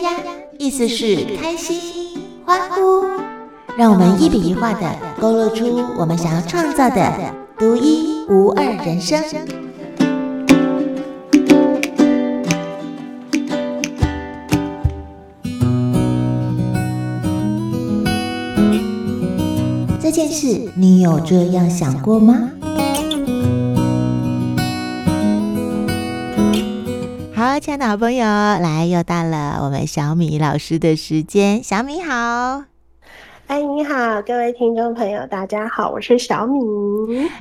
呀呀，意思是开心、欢呼。让我们一笔一画的勾勒出我们想要创造的独一无二人生。这件事，你有这样想过吗？好，亲爱的好朋友，来，又到了我们小米老师的时间。小米好，哎，你好，各位听众朋友，大家好，我是小米。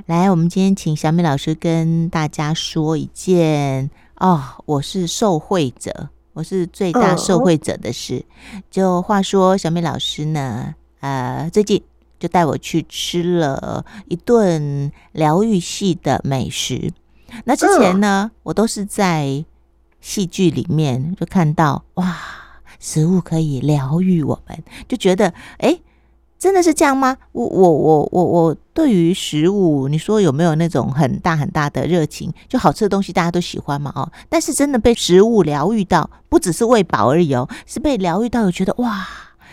来，我们今天请小米老师跟大家说一件哦，我是受惠者，我是最大受惠者的事。哦、就话说，小米老师呢，呃，最近就带我去吃了一顿疗愈系的美食。那之前呢，嗯、我都是在戏剧里面就看到哇，食物可以疗愈我们，就觉得哎，真的是这样吗？我我我我我对于食物，你说有没有那种很大很大的热情？就好吃的东西大家都喜欢嘛哦，但是真的被食物疗愈到，不只是喂饱而已哦，是被疗愈到，有觉得哇，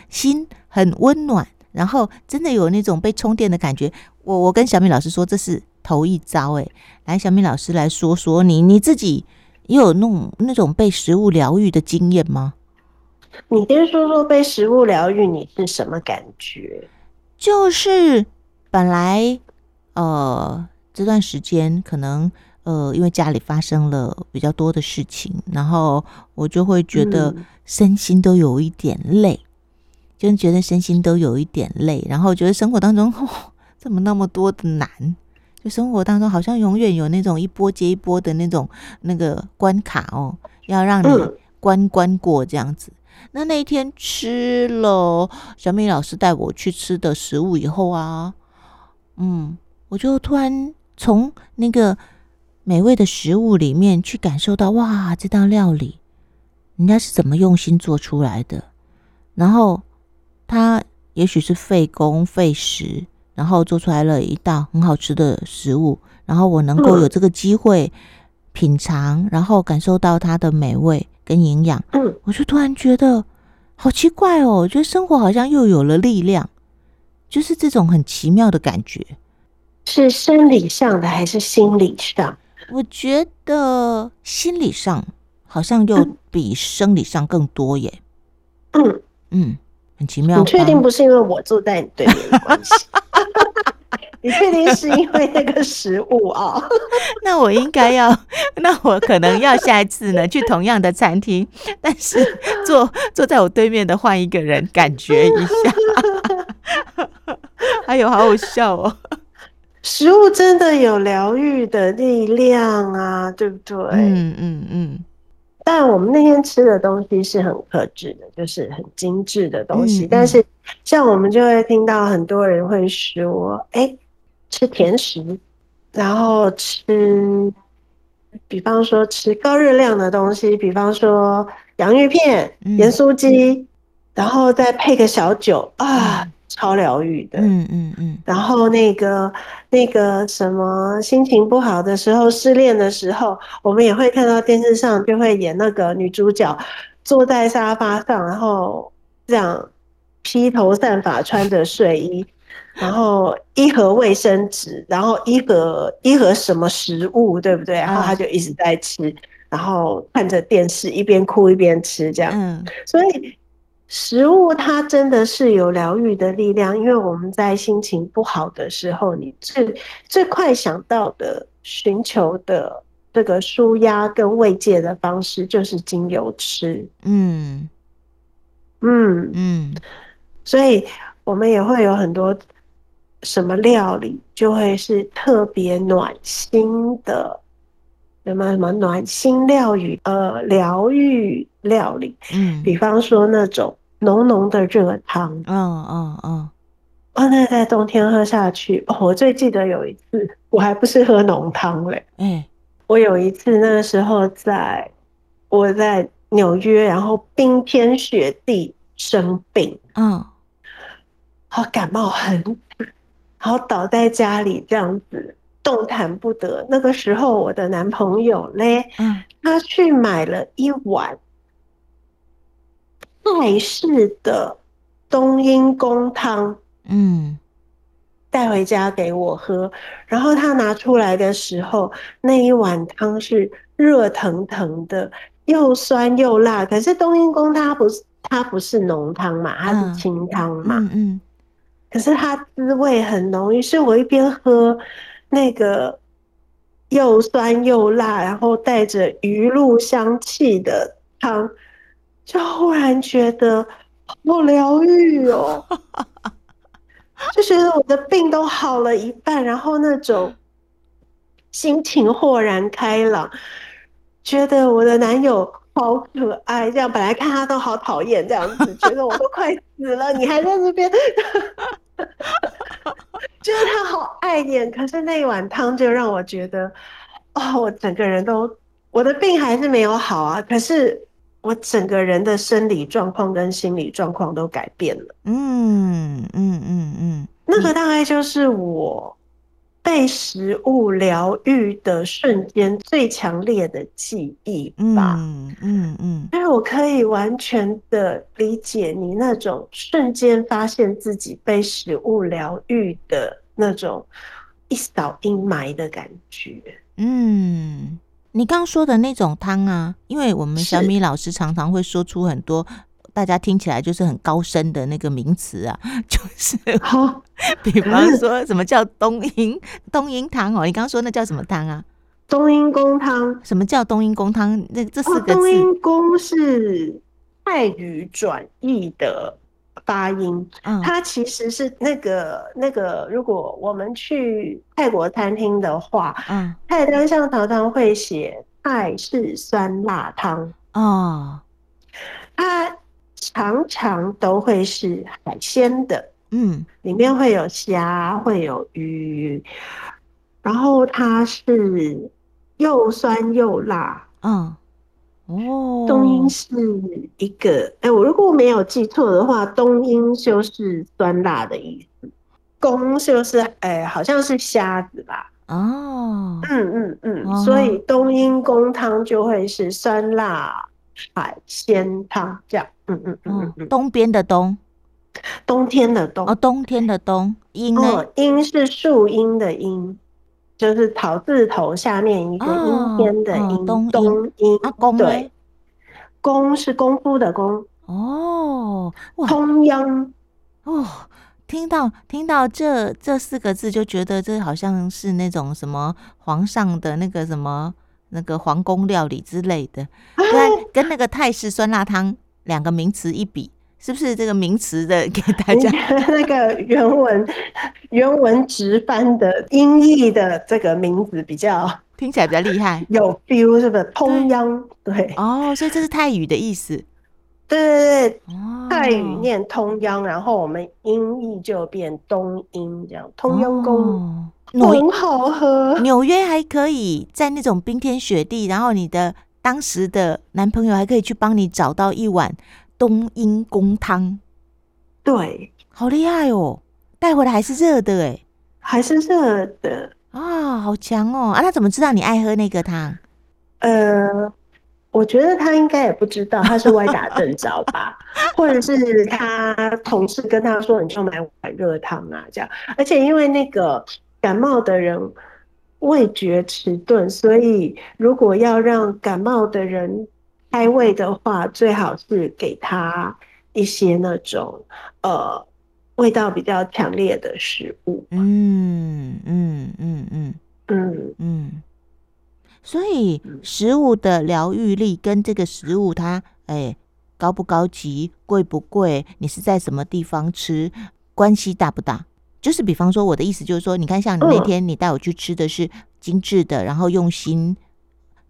心很温暖，然后真的有那种被充电的感觉。我我跟小米老师说，这是头一遭哎，来，小米老师来说说你你自己。你有那种那种被食物疗愈的经验吗？你先说说被食物疗愈，你是什么感觉？就是本来呃这段时间可能呃因为家里发生了比较多的事情，然后我就会觉得身心都有一点累，嗯、就觉得身心都有一点累，然后觉得生活当中哦怎么那么多的难。就生活当中好像永远有那种一波接一波的那种那个关卡哦，要让你关关过这样子。那那一天吃了小米老师带我去吃的食物以后啊，嗯，我就突然从那个美味的食物里面去感受到，哇，这道料理人家是怎么用心做出来的，然后他也许是费工费时。然后做出来了一道很好吃的食物，然后我能够有这个机会品尝，然后感受到它的美味跟营养，我就突然觉得好奇怪哦，我觉得生活好像又有了力量，就是这种很奇妙的感觉。是生理上的还是心理上？我觉得心理上好像又比生理上更多耶。嗯嗯，很奇妙。你确定不是因为我坐在你对面的关系？你确定是因为那个食物啊？那我应该要，那我可能要下一次呢，去同样的餐厅，但是坐坐在我对面的换一个人，感觉一下。哎呦好好笑哦！食物真的有疗愈的力量啊，对不对？嗯嗯嗯。但我们那天吃的东西是很克制的，就是很精致的东西。但是像我们就会听到很多人会说：“哎、欸，吃甜食，然后吃，比方说吃高热量的东西，比方说洋芋片、盐酥鸡，然后再配个小酒啊。”超疗愈的，嗯嗯嗯，然后那个那个什么，心情不好的时候，失恋的时候，我们也会看到电视上就会演那个女主角坐在沙发上，然后这样披头散发，穿着睡衣，然后一盒卫生纸，然后一盒一盒什么食物，对不对？然后他就一直在吃，然后看着电视，一边哭一边吃，这样，嗯，所以。食物它真的是有疗愈的力量，因为我们在心情不好的时候，你最最快想到的寻求的这个舒压跟慰藉的方式，就是精油吃。嗯嗯嗯，所以我们也会有很多什么料理，就会是特别暖心的，什么什么暖心料理，呃，疗愈料理。嗯，比方说那种。浓浓的热汤，嗯嗯嗯，哦，那在冬天喝下去，哦，我最记得有一次，我还不是喝浓汤嘞，嗯，我有一次那个时候在我在纽约，然后冰天雪地生病，嗯，好感冒很，然后倒在家里这样子动弹不得。那个时候我的男朋友嘞，嗯，他去买了一碗。泰式的冬阴功汤，嗯，带回家给我喝。然后他拿出来的时候，那一碗汤是热腾腾的，又酸又辣。可是冬阴功它不是它不是浓汤嘛，它是清汤嘛，嗯嗯。可是它滋味很浓，于是我一边喝那个又酸又辣，然后带着鱼露香气的汤，就忽然觉得好疗愈哦，就觉得我的病都好了一半，然后那种心情豁然开朗，觉得我的男友好可爱，这样本来看他都好讨厌，这样子觉得我都快死了，你还在这边。就是他好爱念，可是那一碗汤就让我觉得，哦，我整个人都，我的病还是没有好啊，可是我整个人的生理状况跟心理状况都改变了。嗯嗯嗯嗯，那个大概就是我。被食物疗愈的瞬间，最强烈的记忆吧。嗯嗯嗯，因为我可以完全的理解你那种瞬间发现自己被食物疗愈的那种一扫阴霾的感觉。嗯，你刚说的那种汤啊，因为我们小米老师常常会说出很多。大家听起来就是很高深的那个名词啊，就是，比方说什么叫冬阴冬阴汤哦？你刚刚说那叫什么汤啊？冬阴功汤？什么叫冬阴功汤？那这四个字，冬阴功是泰语转译的发音，嗯，它其实是那个那个，如果我们去泰国餐厅的话，嗯，菜单上常常会写泰式酸辣汤哦，它。常常都会是海鲜的，嗯，里面会有虾，会有鱼，然后它是又酸又辣，嗯，哦，冬阴是一个，哎、欸，我如果没有记错的话，冬阴就是酸辣的意思，公就是，哎、欸，好像是虾子吧，哦，嗯嗯嗯，哦、所以冬阴功汤就会是酸辣海鲜汤这样。嗯嗯嗯嗯，东边的东，冬天的冬。哦，冬天的冬，阴呢？阴是树荫的阴，就是草字头下面一个阴天的阴，冬阴。啊，公对，功是功夫的功。哦，通央。哦，听到听到这这四个字就觉得这好像是那种什么皇上的那个什么那个皇宫料理之类的，对，跟那个泰式酸辣汤。两个名词一比，是不是这个名词的 给大家那个原文原文直翻的音译的这个名字比较听起来比较厉害，有 feel 是不是？通央对哦，所以这是泰语的意思。对对对，泰语念通央，然后我们音译就变冬阴，这样通央公很好喝。纽约还可以在那种冰天雪地，然后你的。当时的男朋友还可以去帮你找到一碗冬阴功汤，对，好厉害哦！带回来还是热的哎，还是热的啊，好强哦！啊，他怎么知道你爱喝那个汤？呃，我觉得他应该也不知道，他是歪打正着吧，或者是他同事跟他说，你就买碗热汤啊，这样。而且因为那个感冒的人。味觉迟钝，所以如果要让感冒的人开胃的话，最好是给他一些那种呃味道比较强烈的食物。嗯嗯嗯嗯嗯嗯。所以食物的疗愈力跟这个食物它哎高不高级、贵不贵，你是在什么地方吃，关系大不大？就是比方说，我的意思就是说，你看，像你那天你带我去吃的是精致的，然后用心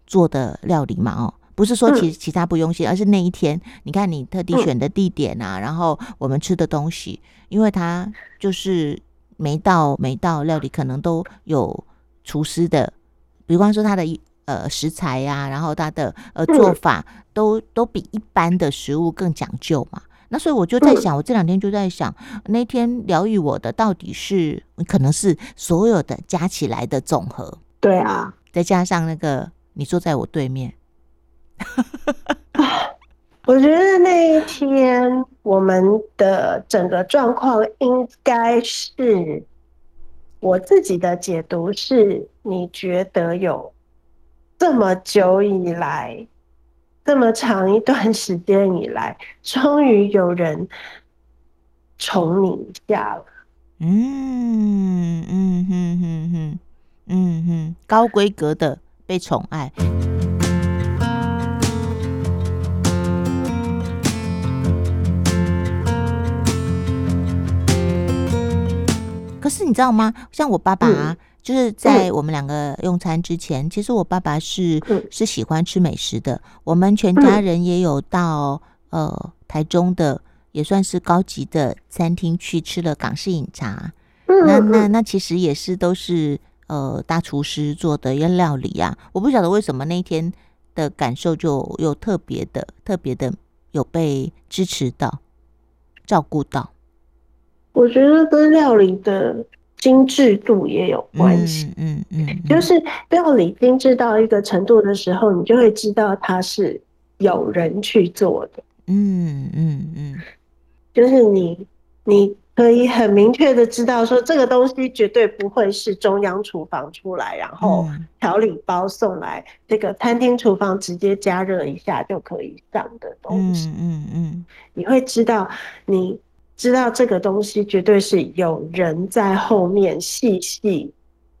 做的料理嘛，哦，不是说其其他不用心，而是那一天，你看你特地选的地点啊，然后我们吃的东西，因为它就是每道每道料理可能都有厨师的，比方说它的呃食材呀，然后它的呃做法都都比一般的食物更讲究嘛。那所以我就在想，我这两天就在想，那天疗愈我的到底是可能是所有的加起来的总和。对啊，再加上那个你坐在我对面，我觉得那一天我们的整个状况应该是，我自己的解读是，你觉得有这么久以来，这么长一段时间以来，终于有人宠你一下了。嗯嗯哼哼哼，嗯哼，高规格的被宠爱。可是你知道吗？像我爸爸、啊，就是在我们两个用餐之前，其实我爸爸是是喜欢吃美食的。我们全家人也有到呃台中的，也算是高级的餐厅去吃了港式饮茶。那那那其实也是都是呃大厨师做的一个料理啊。我不晓得为什么那天的感受就有特别的特别的有被支持到、照顾到。我觉得跟料理的精致度也有关系，嗯嗯，嗯，就是料理精致到一个程度的时候，你就会知道它是有人去做的，嗯嗯嗯，就是你你可以很明确的知道说，这个东西绝对不会是中央厨房出来，然后调理包送来，这个餐厅厨房直接加热一下就可以上的东西，嗯嗯嗯，你会知道你。知道这个东西绝对是有人在后面细细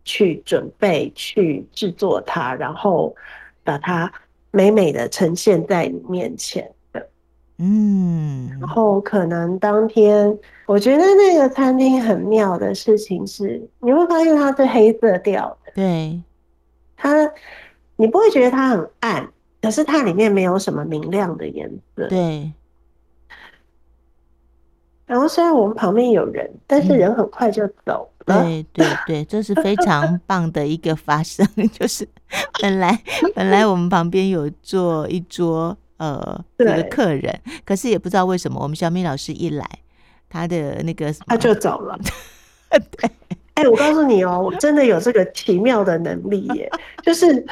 去准备、去制作它，然后把它美美的呈现在你面前的。嗯，然后可能当天，我觉得那个餐厅很妙的事情是，你会发现它是黑色调的。对，它你不会觉得它很暗，可是它里面没有什么明亮的颜色。对。然后虽然我们旁边有人，但是人很快就走了。对对对，这是非常 棒的一个发生，就是本来本来我们旁边有坐一桌呃这个客人，可是也不知道为什么，我们小米老师一来，他的那个他就走了。对，哎，我告诉你哦，我真的有这个奇妙的能力耶，就是。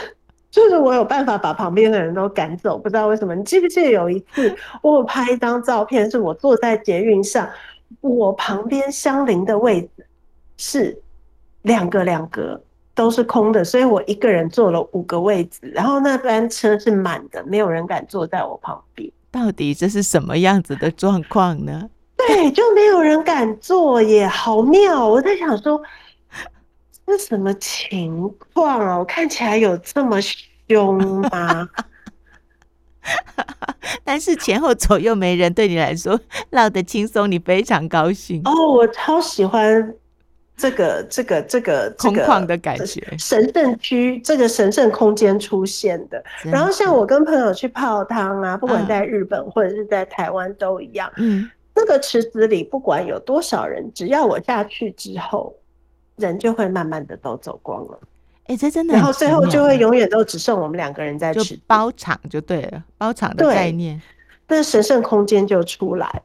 就是我有办法把旁边的人都赶走，不知道为什么。你记不记得有一次，我有拍一张照片，是我坐在捷运上，我旁边相邻的位置是两个两个都是空的，所以我一个人坐了五个位置，然后那班车是满的，没有人敢坐在我旁边。到底这是什么样子的状况呢？对，就没有人敢坐耶，好妙！我在想说。这什么情况啊？我看起来有这么凶吗？但是前后左右没人，对你来说闹得轻松，你非常高兴哦。我超喜欢这个这个这个空旷的感觉，神圣区这个神圣空间出现的。然后像我跟朋友去泡汤啊，不管在日本或者是在台湾都一样。嗯，那个池子里不管有多少人，只要我下去之后。人就会慢慢的都走光了，哎、欸，这真的，然后最后就会永远都只剩我们两个人在吃，就包场就对了，包场的概念，那神圣空间就出来了。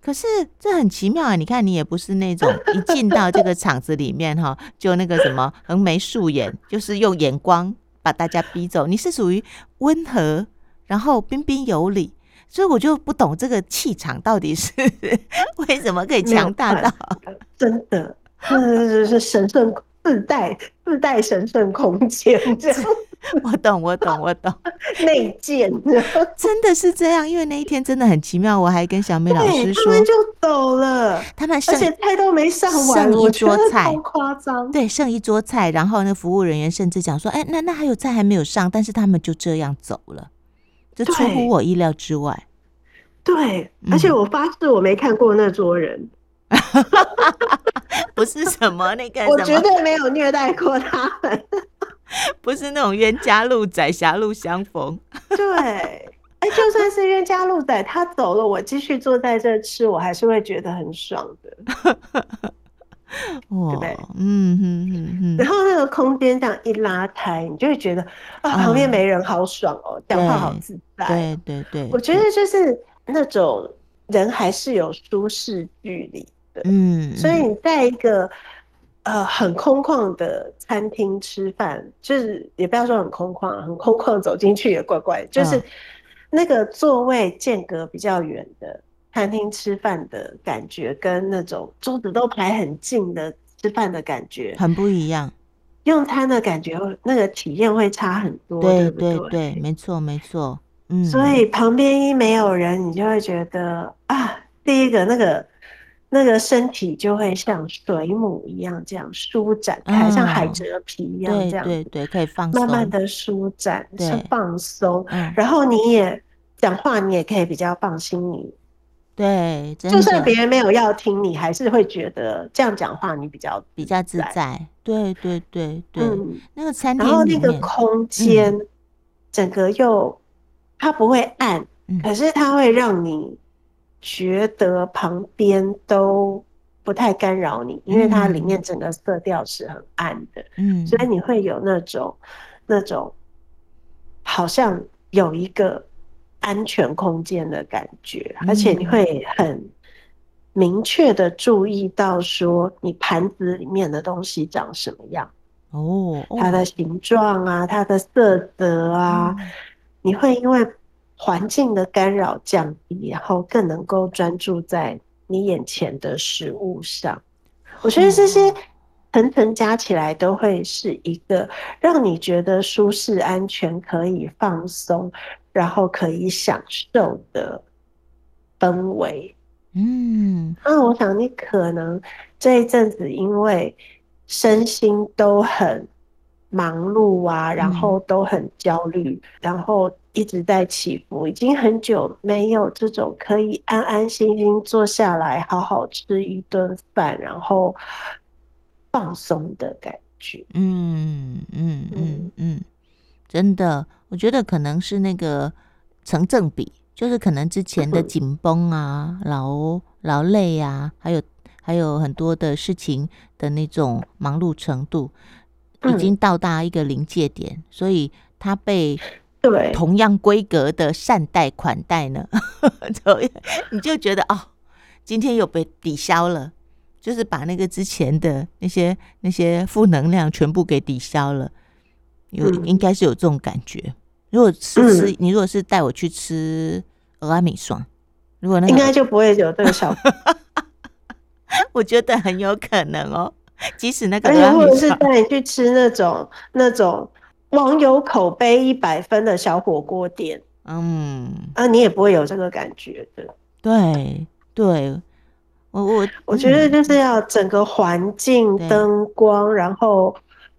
可是这很奇妙啊！你看，你也不是那种一进到这个 场子里面哈，就那个什么横眉竖眼，就是用眼光把大家逼走。你是属于温和，然后彬彬有礼，所以我就不懂这个气场到底是 为什么可以强大到真的。是是神圣自带自带神圣空间，这样。我懂我懂我懂。内建。真的是这样，因为那一天真的很奇妙，我还跟小美老师说，他们就走了，他们而且菜都没上完，剩一桌菜，夸张，对，剩一桌菜，然后那服务人员甚至讲说，哎、欸，那那还有菜还没有上，但是他们就这样走了，这出乎我意料之外。对，对而且我发誓我没看过那桌人。不是什么那个我绝对没有虐待过他们，不是那种冤家路窄，狭路相逢。对，哎、欸，就算是冤家路窄，他走了，我继续坐在这吃，我还是会觉得很爽的。对不对？嗯嗯嗯嗯。然后那个空间这样一拉开，你就会觉得啊，旁边没人，好爽哦，讲、嗯、话好自在。对对对，我觉得就是那种人还是有舒适距离。嗯，所以你在一个呃很空旷的餐厅吃饭，就是也不要说很空旷，很空旷走进去也怪怪，就是那个座位间隔比较远的餐厅吃饭的感觉，跟那种桌子都排很近的吃饭的感觉很不一样。用餐的感觉，那个体验会差很多。对对对对，没错没错。嗯，所以旁边一没有人，你就会觉得啊，第一个那个那个身体就会像水母一样这样舒展开，嗯、像海蜇皮一样这样。对对对，可以放松，慢慢的舒展，是放松。然后你也讲话，你也可以比较放心你。对，就算别人没有要听，你还是会觉得这样讲话你比较比较自在。对对对对，嗯、那个餐厅，然后那个空间，整个又它不会暗，嗯、可是它会让你觉得旁边都不太干扰你，嗯、因为它里面整个色调是很暗的，嗯，所以你会有那种那种好像有一个。安全空间的感觉，而且你会很明确的注意到说，你盘子里面的东西长什么样。哦，它的形状啊，它的色泽啊，你会因为环境的干扰降低，然后更能够专注在你眼前的食物上。我觉得这些层层加起来，都会是一个让你觉得舒适、安全、可以放松。然后可以享受的氛围，嗯，那我想你可能这一阵子因为身心都很忙碌啊，然后都很焦虑，然后一直在起伏，已经很久没有这种可以安安心心坐下来好好吃一顿饭，然后放松的感觉。嗯嗯嗯嗯嗯，真的。我觉得可能是那个成正比，就是可能之前的紧绷啊、劳劳累啊，还有还有很多的事情的那种忙碌程度，已经到达一个临界点，嗯、所以他被对。同样规格的善待款待呢，你就觉得哦，今天又被抵消了，就是把那个之前的那些那些负能量全部给抵消了，有应该是有这种感觉。如果是吃，你如果是带我去吃蚵仔面线，如果那个应该就不会有这个效果。我觉得很有可能哦，即使那个，而且或者是带你去吃那种那种网友口碑一百分的小火锅店，嗯，啊，你也不会有这个感觉的。对，对我我我觉得就是要整个环境、灯光，然后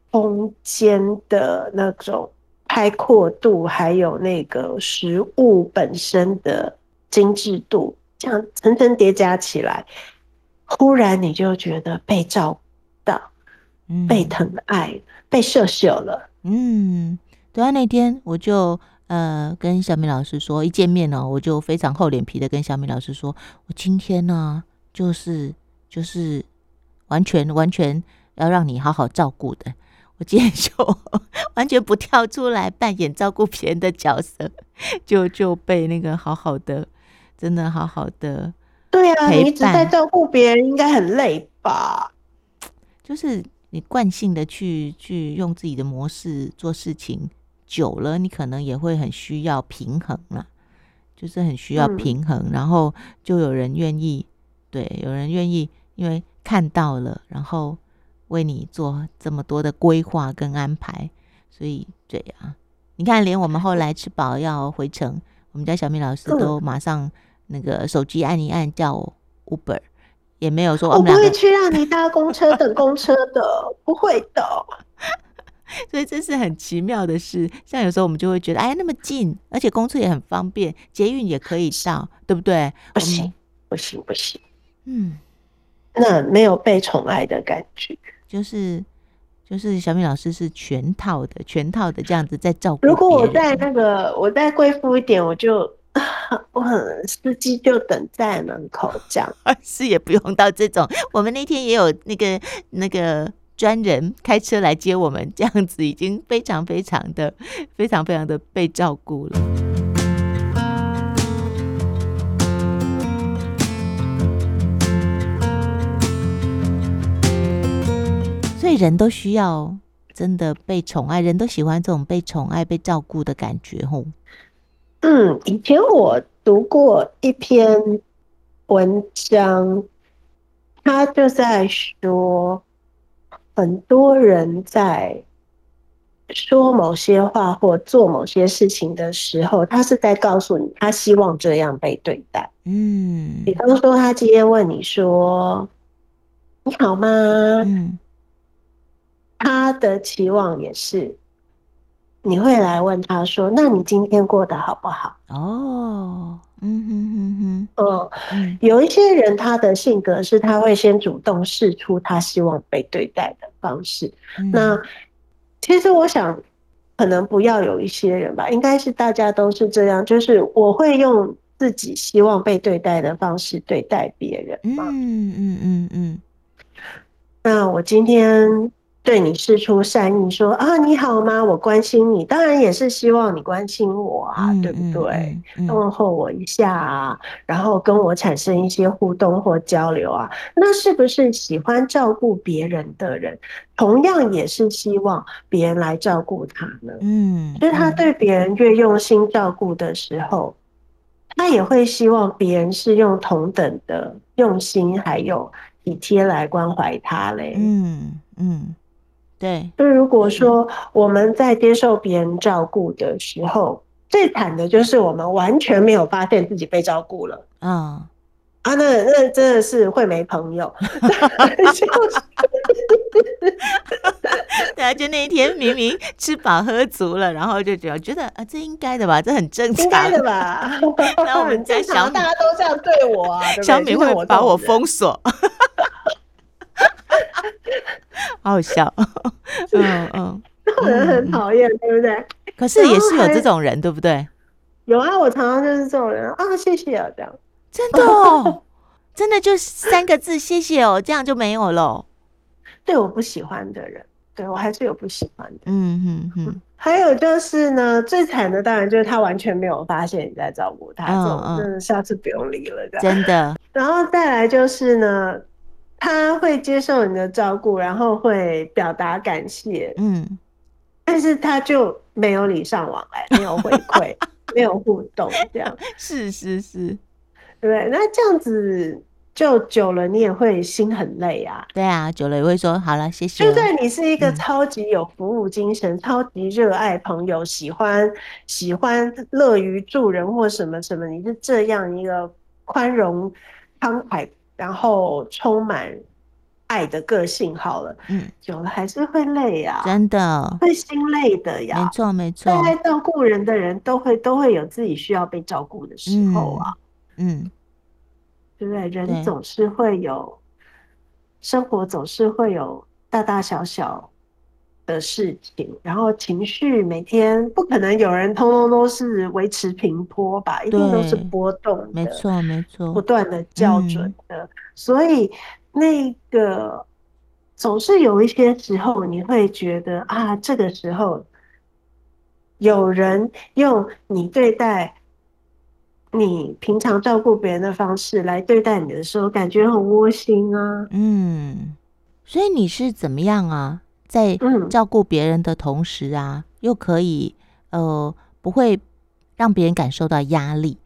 空间的那种。开阔度，还有那个食物本身的精致度，这样层层叠加起来，忽然你就觉得被照顾到，嗯、被疼爱，被秀秀了。嗯，对啊，那天我就呃跟小米老师说，一见面呢、喔，我就非常厚脸皮的跟小米老师说，我今天呢、啊，就是就是完全完全要让你好好照顾的。我今天就完全不跳出来扮演照顾别人的角色，就就被那个好好的，真的好好的。对啊，你一直在照顾别人，应该很累吧？就是你惯性的去去用自己的模式做事情久了，你可能也会很需要平衡了，就是很需要平衡。嗯、然后就有人愿意，对，有人愿意，因为看到了，然后。为你做这么多的规划跟安排，所以对啊，你看，连我们后来吃饱要回程，我们家小米老师都马上那个手机按一按叫 Uber，也没有说我，我不会去让你搭公车等公车的，不会的。所以这是很奇妙的事，像有时候我们就会觉得，哎，那么近，而且公车也很方便，捷运也可以到，对不对？不行，不行，不行。嗯，那没有被宠爱的感觉。就是就是小米老师是全套的，全套的这样子在照顾。如果我在那个我再贵妇一点，我就 我司机就等在门口这样，是也不用到这种。我们那天也有那个那个专人开车来接我们，这样子已经非常非常的非常非常的被照顾了。所以人都需要真的被宠爱，人都喜欢这种被宠爱、被照顾的感觉，吼。嗯，以前我读过一篇文章，他就在说，很多人在说某些话或做某些事情的时候，他是在告诉你，他希望这样被对待。嗯，比方说，他今天问你说：“你好吗？”嗯，他的期望也是。你会来问他说：“那你今天过得好不好？”哦，嗯哼哼哼，哦，有一些人他的性格是他会先主动释出他希望被对待的方式。嗯、那其实我想，可能不要有一些人吧，应该是大家都是这样，就是我会用自己希望被对待的方式对待别人嘛。嗯嗯嗯嗯。那我今天。对你释出善意，说啊，你好吗？我关心你，当然也是希望你关心我啊，嗯、对不对？问候我一下啊，然后跟我产生一些互动或交流啊，那是不是喜欢照顾别人的人，同样也是希望别人来照顾他呢？嗯，所以他对别人越用心照顾的时候，他也会希望别人是用同等的用心还有体贴来关怀他嘞。嗯嗯。对，就如果说我们在接受别人照顾的时候，最惨的就是我们完全没有发现自己被照顾了。嗯，啊，那那真的是会没朋友。对啊，就那一天明明吃饱喝足了，然后就觉得觉得啊，这应该的吧，这很正常，应该的吧。那我们在想，大家都这样对我啊，小米会把我封锁。好好笑，嗯 嗯，那人很讨厌，对不对？可是也是有这种人，对不对？有啊，我常常就是这种人啊，谢谢啊，这样真的哦，真的就三个字，谢谢哦，这样就没有了。对我不喜欢的人，对我还是有不喜欢的，嗯嗯嗯。还有就是呢，最惨的当然就是他完全没有发现你在照顾他，这种真的下次不用理了，真的。然后再来就是呢。他会接受你的照顾，然后会表达感谢，嗯，但是他就没有礼尚往来，没有回馈，没有互动，这样 是是是，对？那这样子就久了，你也会心很累啊。对啊，久了也会说好了，谢谢。就算你是一个超级有服务精神、嗯、超级热爱朋友、喜欢喜欢乐于助人或什么什么，你是这样一个宽容慷慨。然后充满爱的个性，好了，嗯，久了还是会累呀，真的会心累的呀，没错没错。爱照顾人的人都会都会有自己需要被照顾的时候啊，嗯，对不对？人总是会有，生活总是会有大大小小的事情，然后情绪每天不可能有人通通都是维持平坡吧，一定都是波动的，没错没错，不断的校准的，嗯、所以那个总是有一些时候你会觉得啊，这个时候有人用你对待你平常照顾别人的方式来对待你的时候，感觉很窝心啊。嗯，所以你是怎么样啊？在照顾别人的同时啊，又可以呃不会让别人感受到压力。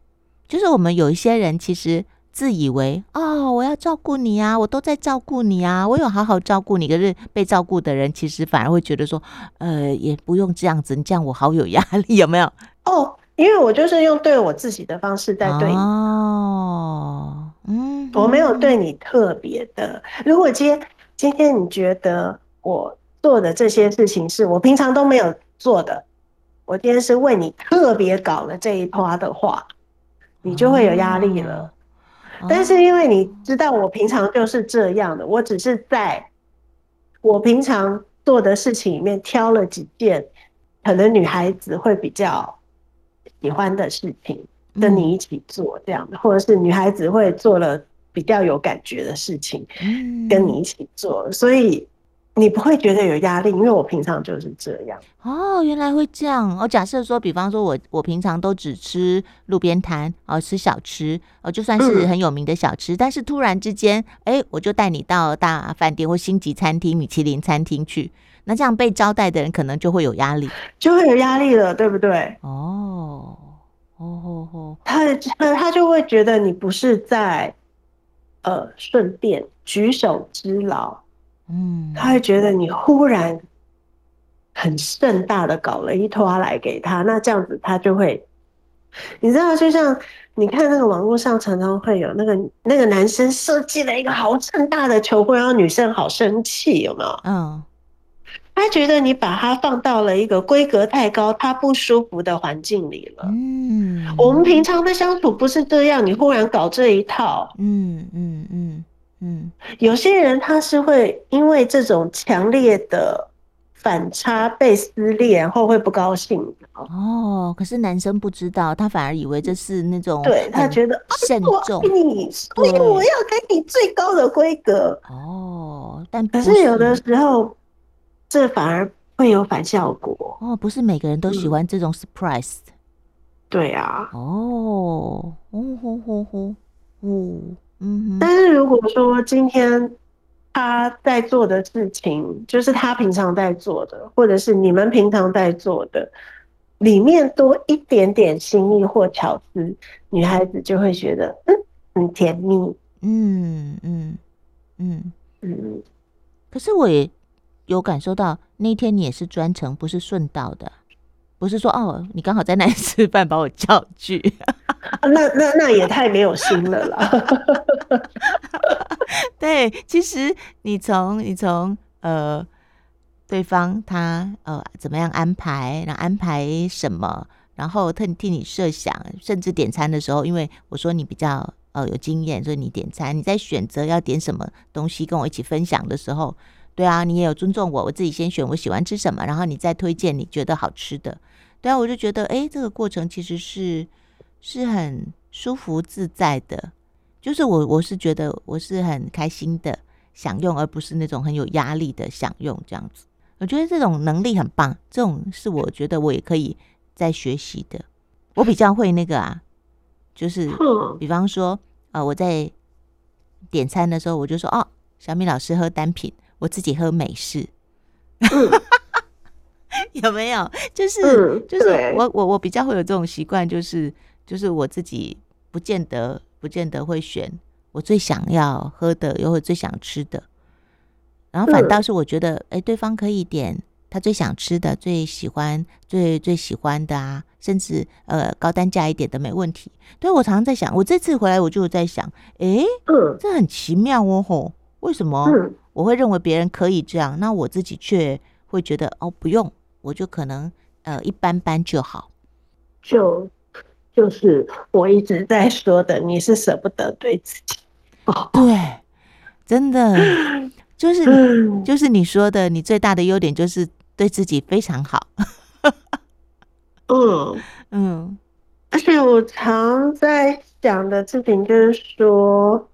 就是我们有一些人其实自以为哦，我要照顾你啊，我都在照顾你啊，我有好好照顾你。可是被照顾的人其实反而会觉得说，呃，也不用这样子，你这样我好有压力，有没有？哦，因为我就是用对我自己的方式在对你。哦，嗯，我没有对你特别的。如果今天今天你觉得我。做的这些事情是我平常都没有做的，我今天是为你特别搞了这一趴的话，你就会有压力了。但是因为你知道我平常就是这样的，我只是在我平常做的事情里面挑了几件可能女孩子会比较喜欢的事情，跟你一起做这样的，或者是女孩子会做了比较有感觉的事情，跟你一起做，所以。你不会觉得有压力，因为我平常就是这样。哦，原来会这样。哦假设说，比方说我我平常都只吃路边摊，哦，吃小吃，哦，就算是很有名的小吃，嗯、但是突然之间，哎，我就带你到大饭店或星级餐厅、米其林餐厅去，那这样被招待的人可能就会有压力，就会有压力了，对不对？哦，哦哦哦，他他他就会觉得你不是在呃顺便举手之劳，嗯，他会觉得你忽然很盛大的搞了一拖来给他，那这样子他就会，你知道，就像你看那个网络上常常会有那个那个男生设计了一个好盛大的求婚，然后女生好生气，有没有？嗯。他觉得你把他放到了一个规格太高、他不舒服的环境里了。嗯，我们平常的相处不是这样，你忽然搞这一套。嗯嗯嗯嗯，有些人他是会因为这种强烈的反差被撕裂，然后会不高兴。哦，可是男生不知道，他反而以为这是那种对他觉得慎重，你所以我要给你最高的规格。哦，但可是有的时候。这反而会有反效果哦，不是每个人都喜欢这种 surprise。嗯、对啊，哦，呼呼呼呼，嗯嗯。但是如果说今天他在做的事情，就是他平常在做的，或者是你们平常在做的，里面多一点点心意或巧思，女孩子就会觉得嗯很甜蜜，嗯嗯嗯嗯。可是我也。有感受到那天你也是专程，不是顺道的，不是说哦，你刚好在那里吃饭，把我叫去，那那那也太没有心了啦。对，其实你从你从呃对方他呃怎么样安排，然后安排什么，然后替替你设想，甚至点餐的时候，因为我说你比较呃有经验，所以你点餐，你在选择要点什么东西跟我一起分享的时候。对啊，你也有尊重我，我自己先选我喜欢吃什么，然后你再推荐你觉得好吃的。对啊，我就觉得，哎，这个过程其实是是很舒服自在的，就是我我是觉得我是很开心的享用，而不是那种很有压力的享用这样子。我觉得这种能力很棒，这种是我觉得我也可以在学习的。我比较会那个啊，就是比方说，呃，我在点餐的时候，我就说，哦，小米老师喝单品。我自己喝美式，有没有？就是、嗯、就是我我我比较会有这种习惯，就是就是我自己不见得不见得会选我最想要喝的，又或最想吃的，然后反倒是我觉得，哎、嗯欸，对方可以点他最想吃的、最喜欢、最最喜欢的啊，甚至呃高单价一点的没问题。对，我常常在想，我这次回来我就在想，哎、欸，嗯，这很奇妙哦，吼，为什么？嗯我会认为别人可以这样，那我自己却会觉得哦，不用，我就可能呃一般般就好。就就是我一直在说的，你是舍不得对自己。哦，对，真的 就是、嗯、就是你说的，你最大的优点就是对自己非常好。嗯嗯，而且我常在想的事情就是说。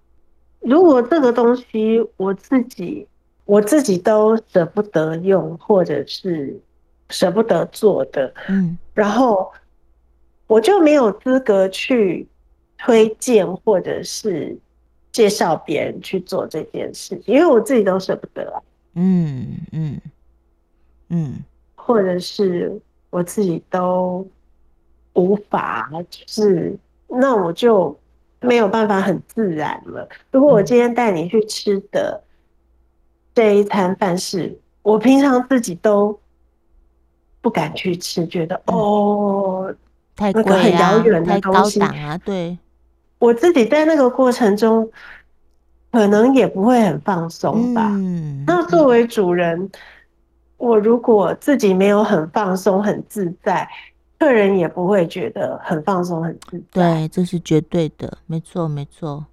如果这个东西我自己我自己都舍不得用，或者是舍不得做的，嗯，然后我就没有资格去推荐或者是介绍别人去做这件事，因为我自己都舍不得啊，嗯嗯嗯，或者是我自己都无法，就是那我就。没有办法很自然了。如果我今天带你去吃的这一餐饭是我平常自己都不敢去吃，觉得哦，太贵啊，很遥远的东西，太高档啊。对，我自己在那个过程中可能也不会很放松吧。嗯，那作为主人，我如果自己没有很放松、很自在。客人也不会觉得很放松、很自在。对，这是绝对的，没错，没错。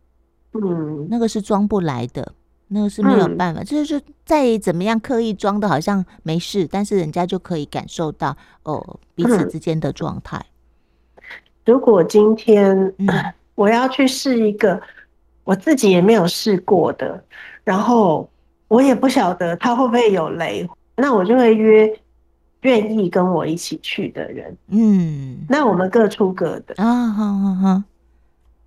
嗯，那个是装不来的，那个是没有办法。嗯、就是再怎么样刻意装的，好像没事，但是人家就可以感受到哦，彼此之间的状态、嗯。如果今天、嗯、我要去试一个我自己也没有试过的，然后我也不晓得他会不会有雷，那我就会约。愿意跟我一起去的人，嗯，那我们各出各的。啊，好好好，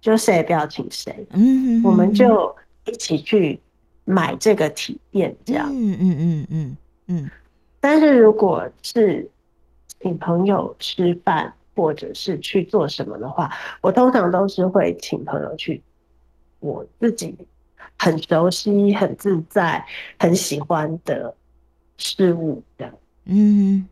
就谁也不要请谁，嗯，我们就一起去买这个体验，这样，嗯嗯嗯嗯嗯。但是如果是请朋友吃饭，或者是去做什么的话，我通常都是会请朋友去我自己很熟悉、很自在、很喜欢的事物的。嗯。